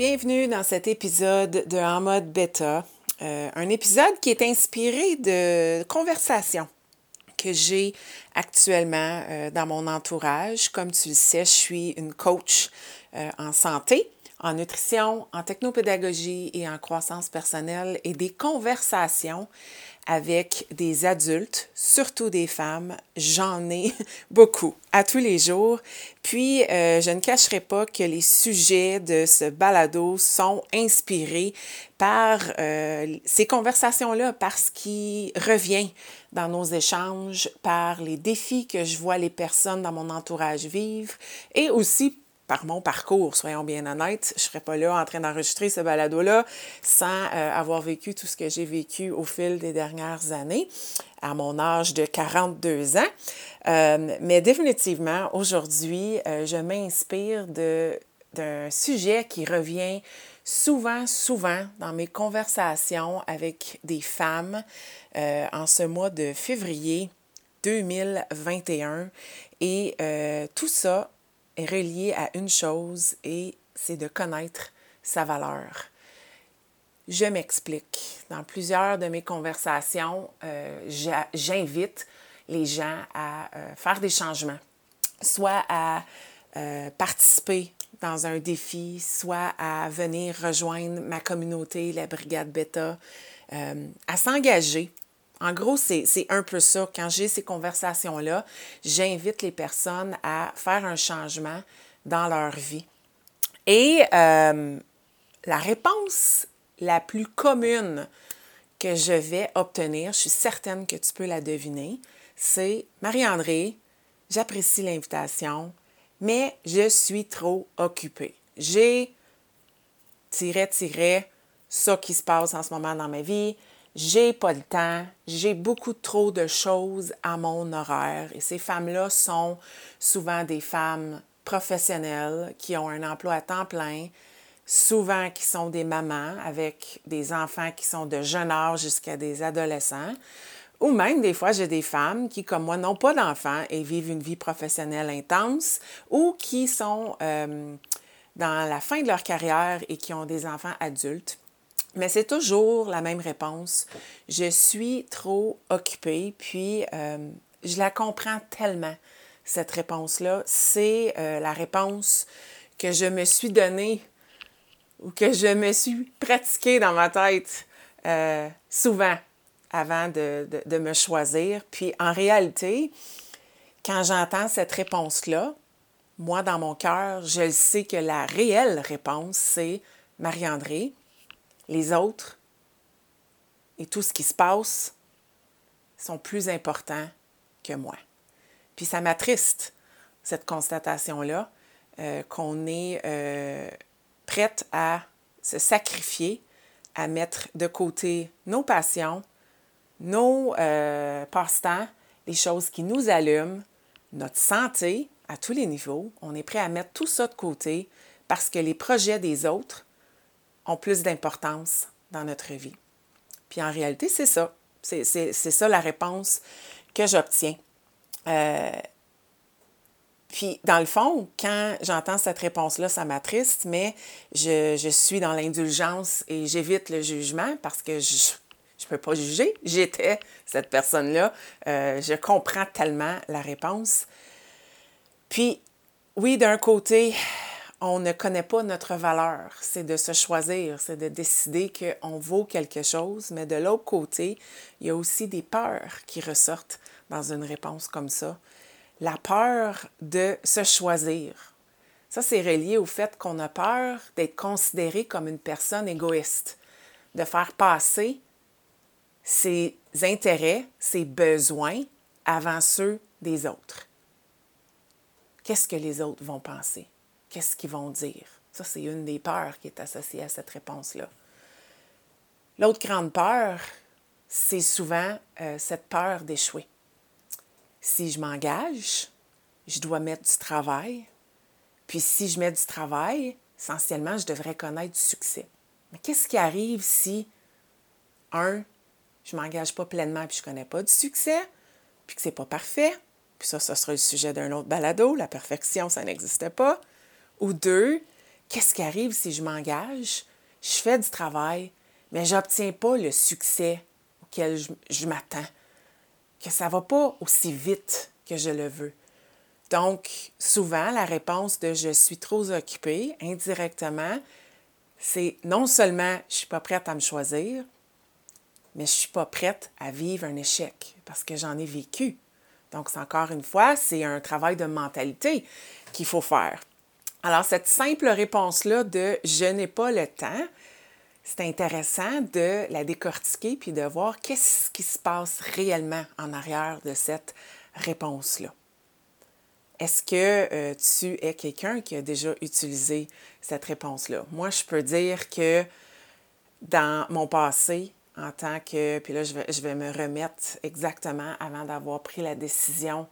Bienvenue dans cet épisode de En mode bêta, euh, un épisode qui est inspiré de conversations que j'ai actuellement euh, dans mon entourage. Comme tu le sais, je suis une coach euh, en santé, en nutrition, en technopédagogie et en croissance personnelle et des conversations avec des adultes, surtout des femmes. J'en ai beaucoup à tous les jours. Puis, euh, je ne cacherai pas que les sujets de ce balado sont inspirés par euh, ces conversations-là, parce qu'il revient dans nos échanges, par les défis que je vois les personnes dans mon entourage vivre et aussi par mon parcours, soyons bien honnêtes. Je ne serais pas là en train d'enregistrer ce balado-là sans euh, avoir vécu tout ce que j'ai vécu au fil des dernières années, à mon âge de 42 ans. Euh, mais définitivement, aujourd'hui, euh, je m'inspire d'un sujet qui revient souvent, souvent dans mes conversations avec des femmes en ce mois de février 2021. Et tout ça relié à une chose et c'est de connaître sa valeur. Je m'explique. Dans plusieurs de mes conversations, euh, j'invite les gens à euh, faire des changements, soit à euh, participer dans un défi, soit à venir rejoindre ma communauté, la Brigade Beta, à s'engager en gros, c'est un peu ça. Quand j'ai ces conversations-là, j'invite les personnes à faire un changement dans leur vie. Et euh, la réponse la plus commune que je vais obtenir, je suis certaine que tu peux la deviner, c'est Marie-André, j'apprécie l'invitation, mais je suis trop occupée. J'ai tiré, tiré ça qui se passe en ce moment dans ma vie j'ai pas le temps, j'ai beaucoup trop de choses à mon horaire. Et ces femmes-là sont souvent des femmes professionnelles qui ont un emploi à temps plein, souvent qui sont des mamans avec des enfants qui sont de jeune âge jusqu'à des adolescents. Ou même des fois, j'ai des femmes qui, comme moi, n'ont pas d'enfants et vivent une vie professionnelle intense ou qui sont euh, dans la fin de leur carrière et qui ont des enfants adultes. Mais c'est toujours la même réponse. Je suis trop occupée, puis euh, je la comprends tellement, cette réponse-là. C'est euh, la réponse que je me suis donnée ou que je me suis pratiquée dans ma tête euh, souvent avant de, de, me choisir. Puis en réalité, quand j'entends cette réponse-là, moi, dans mon cœur, je sais que la réelle réponse, c'est Marie-André, les autres et tout ce qui se passe sont plus importants que moi. Puis ça m'attriste, cette constatation-là, euh, qu'on est euh, prête à se sacrifier, à mettre de côté nos passions, nos euh, passe-temps, les choses qui nous allument, notre santé à tous les niveaux. On est prêt à mettre tout ça de côté parce que les projets des autres plus d'importance dans notre vie. Puis en réalité, c'est ça. C'est ça la réponse que j'obtiens. Euh, puis, dans le fond, quand j'entends cette réponse-là, ça m'attriste, mais je, je, suis dans l'indulgence et j'évite le jugement parce que je ne peux pas juger. J'étais cette personne-là. Euh, je comprends tellement la réponse. Puis, oui, d'un côté, on ne connaît pas notre valeur. C'est de se choisir, c'est de décider qu'on vaut quelque chose, mais de l'autre côté, il y a aussi des peurs qui ressortent dans une réponse comme ça. La peur de se choisir. Ça, c'est relié au fait qu'on a peur d'être considéré comme une personne égoïste, de faire passer ses intérêts, ses besoins avant ceux des autres. Qu'est-ce que les autres vont penser? Qu'est-ce qu'ils vont dire? Ça, c'est une des peurs qui est associée à cette réponse-là. L'autre grande peur, c'est souvent euh, cette peur d'échouer. Si je m'engage, je dois mettre du travail. Puis si je mets du travail, essentiellement, je devrais connaître du succès. Mais qu'est-ce qui arrive si, un, je ne m'engage pas pleinement puis je ne connais pas du succès, puis que ce n'est pas parfait, puis ça, ce sera le sujet d'un autre balado, la perfection, ça n'existe pas. Ou deux, qu'est-ce qui arrive si je m'engage, je fais du travail, mais je n'obtiens pas le succès auquel je, m'attends, que ça ne va pas aussi vite que je le veux. Donc, souvent, la réponse de je suis trop occupée, indirectement, c'est non seulement je ne suis pas prête à me choisir, mais je ne suis pas prête à vivre un échec parce que j'en ai vécu. Donc, encore une fois, c'est un travail de mentalité qu'il faut faire. Alors, cette simple réponse-là de je n'ai pas le temps, c'est intéressant de la décortiquer puis de voir qu'est-ce qui se passe réellement en arrière de cette réponse-là. Est-ce que euh, tu es quelqu'un qui a déjà utilisé cette réponse-là? Moi, je peux dire que dans mon passé, en tant que, puis là, je vais, je vais me remettre exactement avant d'avoir pris la décision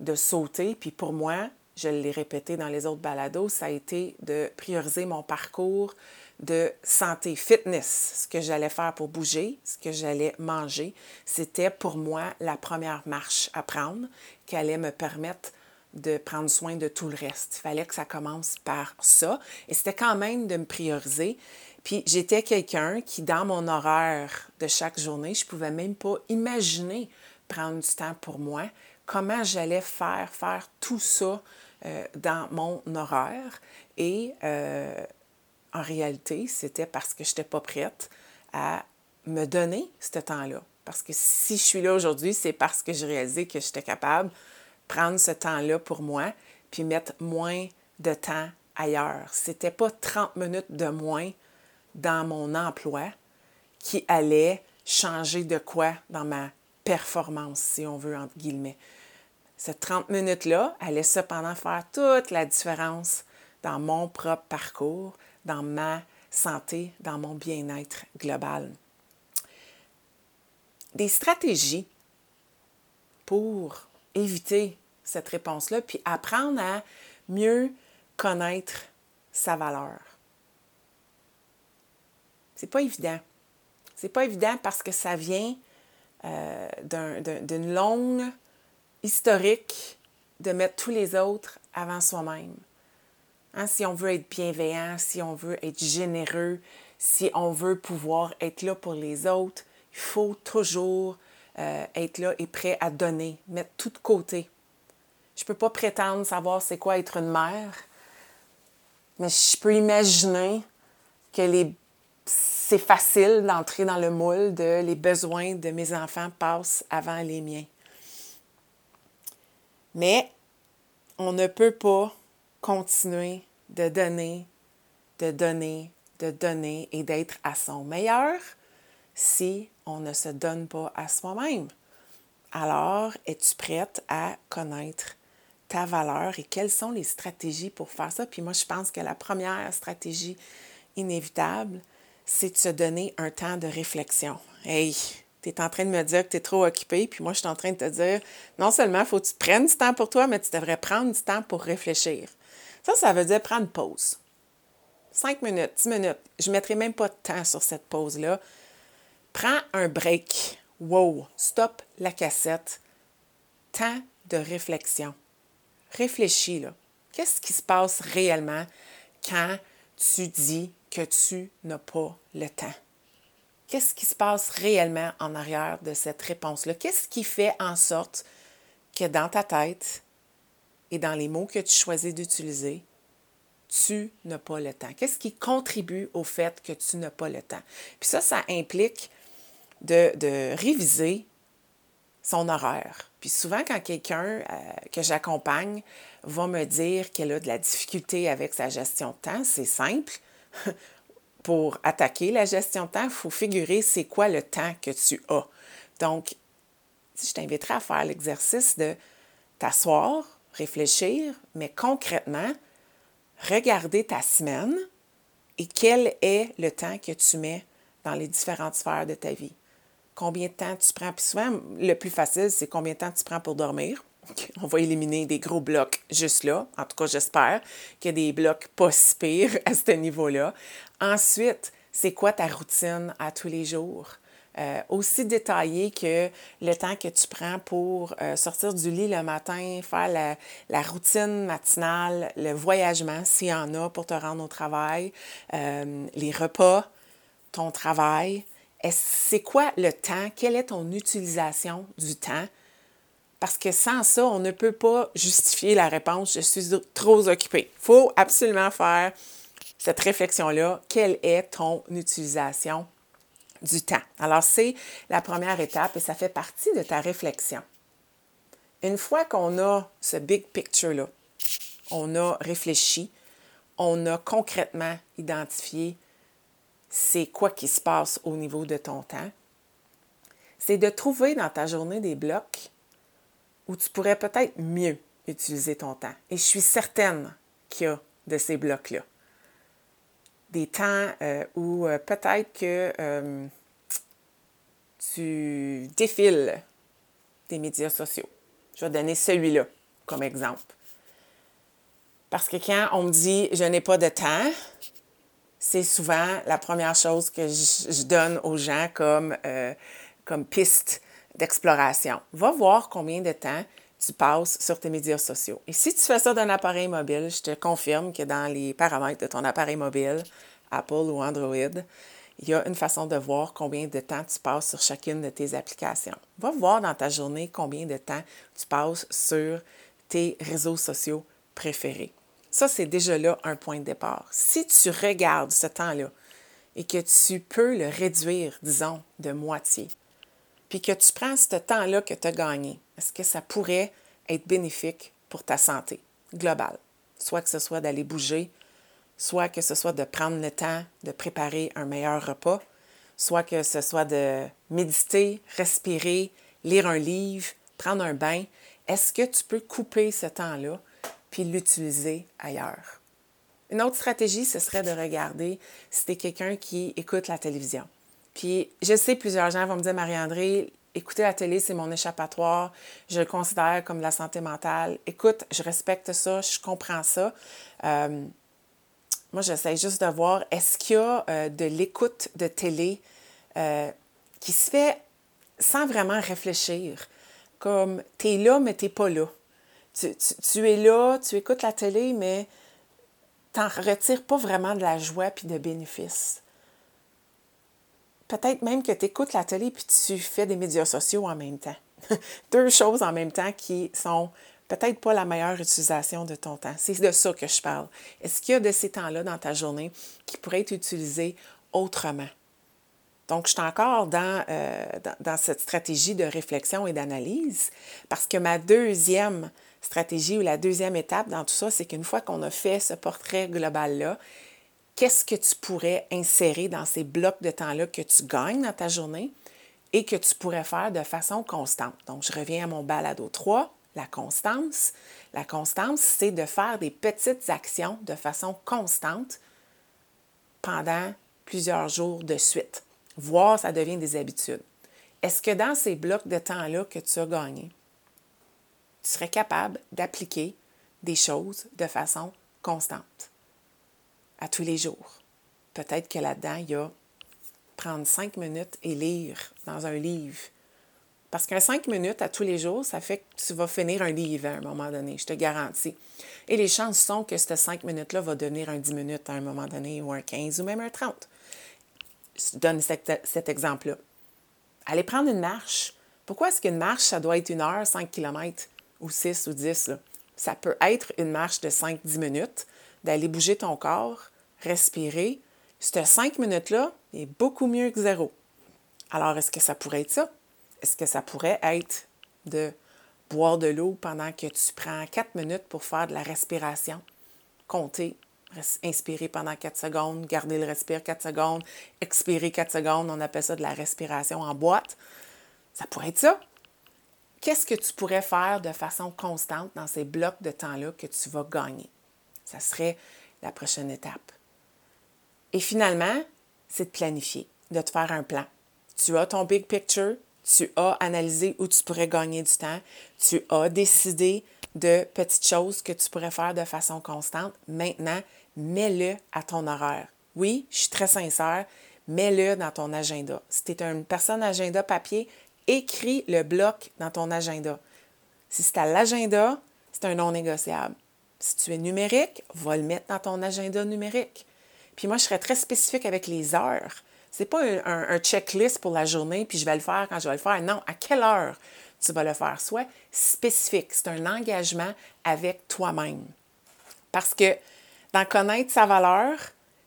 de sauter. Puis pour moi, je l'ai répété dans les autres balados, ça a été de prioriser mon parcours de santé, fitness, ce que j'allais faire pour bouger, ce que j'allais manger. C'était pour moi la première marche à prendre qui allait me permettre de prendre soin de tout le reste. Il fallait que ça commence par ça. Et c'était quand même de me prioriser. Puis j'étais quelqu'un qui, dans mon horaire de chaque journée, je ne pouvais même pas imaginer prendre du temps pour moi, comment j'allais faire, faire tout ça euh, dans mon horaire. Et euh, en réalité, c'était parce que je n'étais pas prête à me donner ce temps-là. Parce que si je suis là aujourd'hui, c'est parce que j'ai réalisé que j'étais capable de prendre ce temps-là pour moi, puis mettre moins de temps ailleurs. C'était pas 30 minutes de moins dans mon emploi qui allait changer de quoi dans ma performance, si on veut, entre guillemets. Cette 30 minutes-là allait cependant faire toute la différence dans mon propre parcours, dans ma santé, dans mon bien-être global. Des stratégies pour éviter cette réponse-là, puis apprendre à mieux connaître sa valeur. C'est pas évident. C'est pas évident parce que ça vient euh, d'une longue historique de mettre tous les autres avant soi-même. Hein, si on veut être bienveillant, si on veut être généreux, si on veut pouvoir être là pour les autres, il faut toujours euh, être là et prêt à donner, mettre tout de côté. Je ne peux pas prétendre savoir c'est quoi être une mère, mais je peux imaginer que les c'est facile d'entrer dans le moule de les besoins de mes enfants passent avant les miens. Mais on ne peut pas continuer de donner, de donner, de donner et d'être à son meilleur si on ne se donne pas à soi-même. Alors, es-tu prête à connaître ta valeur et quelles sont les stratégies pour faire ça? Puis moi, je pense que la première stratégie inévitable, c'est de se donner un temps de réflexion. Hey, tu es en train de me dire que tu es trop occupé, puis moi, je suis en train de te dire, non seulement faut que tu prennes du temps pour toi, mais tu devrais prendre du temps pour réfléchir. Ça, ça veut dire prendre pause. Cinq minutes, dix minutes. Je ne mettrai même pas de temps sur cette pause-là. Prends un break. Wow, stop la cassette. Temps de réflexion. Réfléchis, là. Qu'est-ce qui se passe réellement quand tu dis que tu n'as pas le temps? Qu'est-ce qui se passe réellement en arrière de cette réponse-là? Qu'est-ce qui fait en sorte que dans ta tête et dans les mots que tu choisis d'utiliser, tu n'as pas le temps? Qu'est-ce qui contribue au fait que tu n'as pas le temps? Puis ça, ça implique de, réviser son horaire. Puis souvent, quand quelqu'un euh, que j'accompagne va me dire qu'elle a de la difficulté avec sa gestion de temps, c'est simple. Pour attaquer la gestion de temps, il faut figurer c'est quoi le temps que tu as. Donc, je t'inviterais à faire l'exercice de t'asseoir, réfléchir, mais concrètement, regarder ta semaine et quel est le temps que tu mets dans les différentes sphères de ta vie. Combien de temps tu prends? Puis souvent, le plus facile, c'est combien de temps tu prends pour dormir. On va éliminer des gros blocs juste là. En tout cas, j'espère qu'il y a des blocs pas si pires à ce niveau-là. Ensuite, c'est quoi ta routine à tous les jours? Euh, aussi détaillé que le temps que tu prends pour euh, sortir du lit le matin, faire la, la routine matinale, le voyagement s'il y en a pour te rendre au travail, euh, les repas, ton travail. C'est quoi le temps? Quelle est ton utilisation du temps? Parce que sans ça, on ne peut pas justifier la réponse je suis trop occupé. Il faut absolument faire cette réflexion-là. Quelle est ton utilisation du temps? Alors, c'est la première étape et ça fait partie de ta réflexion. Une fois qu'on a ce big picture-là, on a réfléchi, on a concrètement identifié c'est quoi qui se passe au niveau de ton temps, c'est de trouver dans ta journée des blocs où tu pourrais peut-être mieux utiliser ton temps. Et je suis certaine qu'il y a de ces blocs-là des temps euh, où euh, peut-être que euh, tu défiles des médias sociaux. Je vais donner celui-là comme exemple. Parce que quand on me dit je n'ai pas de temps, c'est souvent la première chose que je, donne aux gens comme, comme piste d'exploration. Va voir combien de temps tu passes sur tes médias sociaux. Et si tu fais ça d'un appareil mobile, je te confirme que dans les paramètres de ton appareil mobile, Apple ou Android, il y a une façon de voir combien de temps tu passes sur chacune de tes applications. Va voir dans ta journée combien de temps tu passes sur tes réseaux sociaux préférés. Ça, c'est déjà là un point de départ. Si tu regardes ce temps-là et que tu peux le réduire, disons, de moitié, puis que tu prends ce temps-là que tu as gagné, est-ce que ça pourrait être bénéfique pour ta santé globale? Soit que ce soit d'aller bouger, soit que ce soit de prendre le temps de préparer un meilleur repas, soit que ce soit de méditer, respirer, lire un livre, prendre un bain. Est-ce que tu peux couper ce temps-là puis l'utiliser ailleurs? Une autre stratégie, ce serait de regarder si tu es quelqu'un qui écoute la télévision. Puis je sais, plusieurs gens vont me dire, Marie-André, écouter la télé, c'est mon échappatoire. Je le considère comme la santé mentale. Écoute, je respecte ça, je comprends ça. Euh, moi, j'essaie juste de voir, est-ce qu'il y a euh, de l'écoute de télé euh, qui se fait sans vraiment réfléchir? Comme, tu es là, mais tu n'es pas là. Tu, es là, tu écoutes la télé, mais tu n'en retires pas vraiment de la joie puis de bénéfices peut-être même que tu écoutes la télé puis tu fais des médias sociaux en même temps. Deux choses en même temps qui sont peut-être pas la meilleure utilisation de ton temps. C'est de ça que je parle. Est-ce qu'il y a de ces temps-là dans ta journée qui pourraient être utilisés autrement? Donc, je suis encore dans, euh, dans, dans, cette stratégie de réflexion et d'analyse parce que ma deuxième stratégie ou la deuxième étape dans tout ça, c'est qu'une fois qu'on a fait ce portrait global-là, qu'est-ce que tu pourrais insérer dans ces blocs de temps-là que tu gagnes dans ta journée et que tu pourrais faire de façon constante? Donc, je reviens à mon balado 3, la constance. La constance, c'est de faire des petites actions de façon constante pendant plusieurs jours de suite, voire ça devient des habitudes. Est-ce que dans ces blocs de temps-là que tu as gagnés, tu serais capable d'appliquer des choses de façon constante? À tous les jours. Peut-être que là-dedans, il y a prendre cinq minutes et lire dans un livre. Parce qu'un cinq minutes à tous les jours, ça fait que tu vas finir un livre à un moment donné, je te garantis. Et les chances sont que ce cinq minutes-là va devenir un dix minutes à un moment donné, ou un 15, ou même un 30. Je donne cet, exemple-là. Allez prendre une marche. Pourquoi est-ce qu'une marche, ça doit être une heure, cinq kilomètres, ou six ou dix? Ça peut être une marche de cinq, dix minutes, d'aller bouger ton corps, respirer, ces cinq minutes-là est beaucoup mieux que zéro. Alors, est-ce que ça pourrait être ça? Est-ce que ça pourrait être de boire de l'eau pendant que tu prends quatre minutes pour faire de la respiration? Compter, inspirer pendant quatre secondes, garder le respire quatre secondes, expirer quatre secondes, on appelle ça de la respiration en boîte. Ça pourrait être ça. qu'est-ce que tu pourrais faire de façon constante dans ces blocs de temps-là que tu vas gagner? Ça serait la prochaine étape. Et finalement, c'est de planifier, de te faire un plan. Tu as ton big picture, tu as analysé où tu pourrais gagner du temps, tu as décidé de petites choses que tu pourrais faire de façon constante. Maintenant, mets-le à ton horaire. Oui, je suis très sincère, mets-le dans ton agenda. Si tu es une personne agenda papier, écris le bloc dans ton agenda. Si c'est à l'agenda, c'est un non négociable. Si tu es numérique, va le mettre dans ton agenda numérique. Puis moi, je serais très spécifique avec les heures. C'est pas un, checklist pour la journée, puis je vais le faire quand je vais le faire. Non, à quelle heure tu vas le faire? Soit spécifique. C'est un engagement avec toi-même. Parce que d'en connaître sa valeur,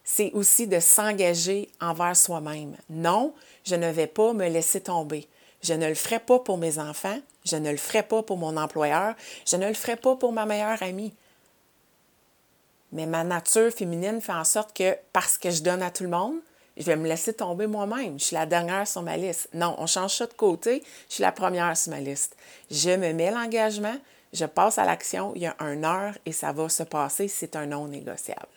c'est aussi de s'engager envers soi-même. Non, je ne vais pas me laisser tomber. Je ne le ferai pas pour mes enfants, je ne le ferai pas pour mon employeur, je ne le ferai pas pour ma meilleure amie. Mais ma nature féminine fait en sorte que parce que je donne à tout le monde, je vais me laisser tomber moi-même. Je suis la dernière sur ma liste. Non, on change ça de côté. Je suis la première sur ma liste. Je me mets l'engagement, je passe à l'action. Il y a une heure et ça va se passer. C'est un non négociable.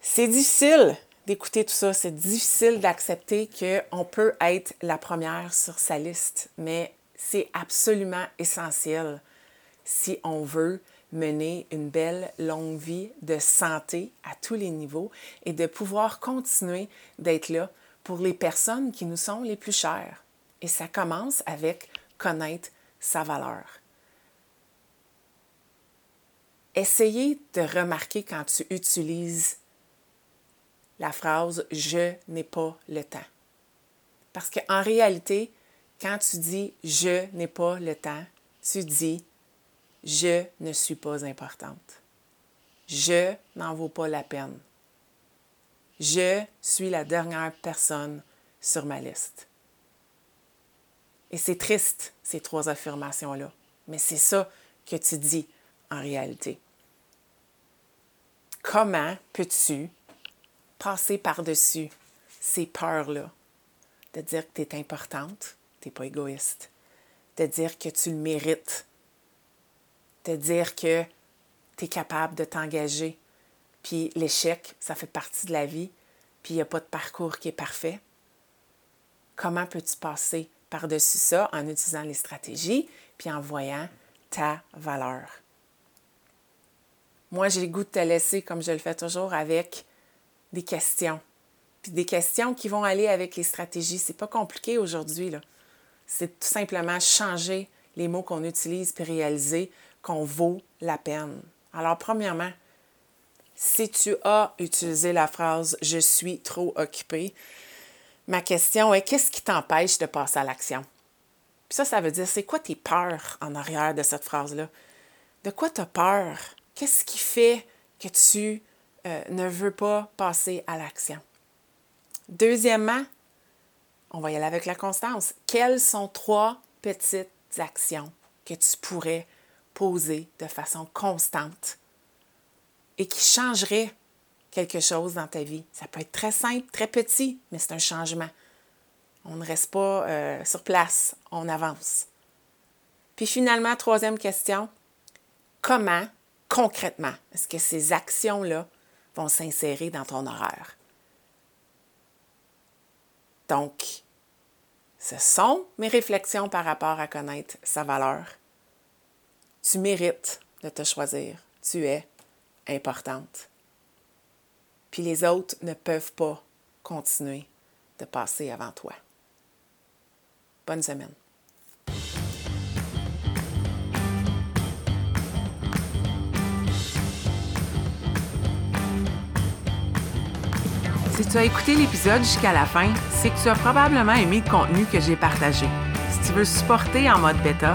C'est difficile d'écouter tout ça. C'est difficile d'accepter qu'on peut être la première sur sa liste, mais c'est absolument essentiel si on veut mener une belle longue vie de santé à tous les niveaux et de pouvoir continuer d'être là pour les personnes qui nous sont les plus chères. Et ça commence avec connaître sa valeur. Essayez de remarquer quand tu utilises la phrase Je n'ai pas le temps. Parce qu'en réalité, quand tu dis Je n'ai pas le temps, tu dis Je ne suis pas importante. Je n'en vaux pas la peine. Je suis la dernière personne sur ma liste. Et c'est triste, ces trois affirmations-là, mais c'est ça que tu dis en réalité. Comment peux-tu passer par-dessus ces peurs-là, de dire que tu es importante, tu n'es pas égoïste, de dire que tu le mérites, de dire que tu es capable de t'engager, puis l'échec, ça fait partie de la vie, puis il n'y a pas de parcours qui est parfait. Comment peux-tu passer par-dessus ça en utilisant les stratégies, puis en voyant ta valeur? Moi, j'ai le goût de te laisser, comme je le fais toujours, avec des questions. Puis des questions qui vont aller avec les stratégies. C'est pas compliqué aujourd'hui. C'est tout simplement changer les mots qu'on utilise puis réaliser qu'on vaut la peine. Alors, premièrement, si tu as utilisé la phrase Je suis trop occupé, ma question est qu'est-ce qui t'empêche de passer à l'action? Puis ça, ça veut dire c'est quoi tes peurs en arrière de cette phrase-là? De quoi tu peur? Qu'est-ce qui fait que tu euh, ne veux pas passer à l'action? Deuxièmement, on va y aller avec la constance. Quelles sont trois petites actions que tu pourrais poser de façon constante et qui changeraient quelque chose dans ta vie? Ça peut être très simple, très petit, mais c'est un changement. On ne reste pas euh, sur place, on avance. Puis finalement, troisième question, comment concrètement est-ce que ces actions-là vont s'insérer dans ton horaire? Donc, ce sont mes réflexions par rapport à connaître sa valeur. Tu mérites de te choisir. Tu es importante. Puis les autres ne peuvent pas continuer de passer avant toi. Bonne semaine. Si tu as écouté l'épisode jusqu'à la fin, c'est que tu as probablement aimé le contenu que j'ai partagé. Si tu veux supporter en mode bêta,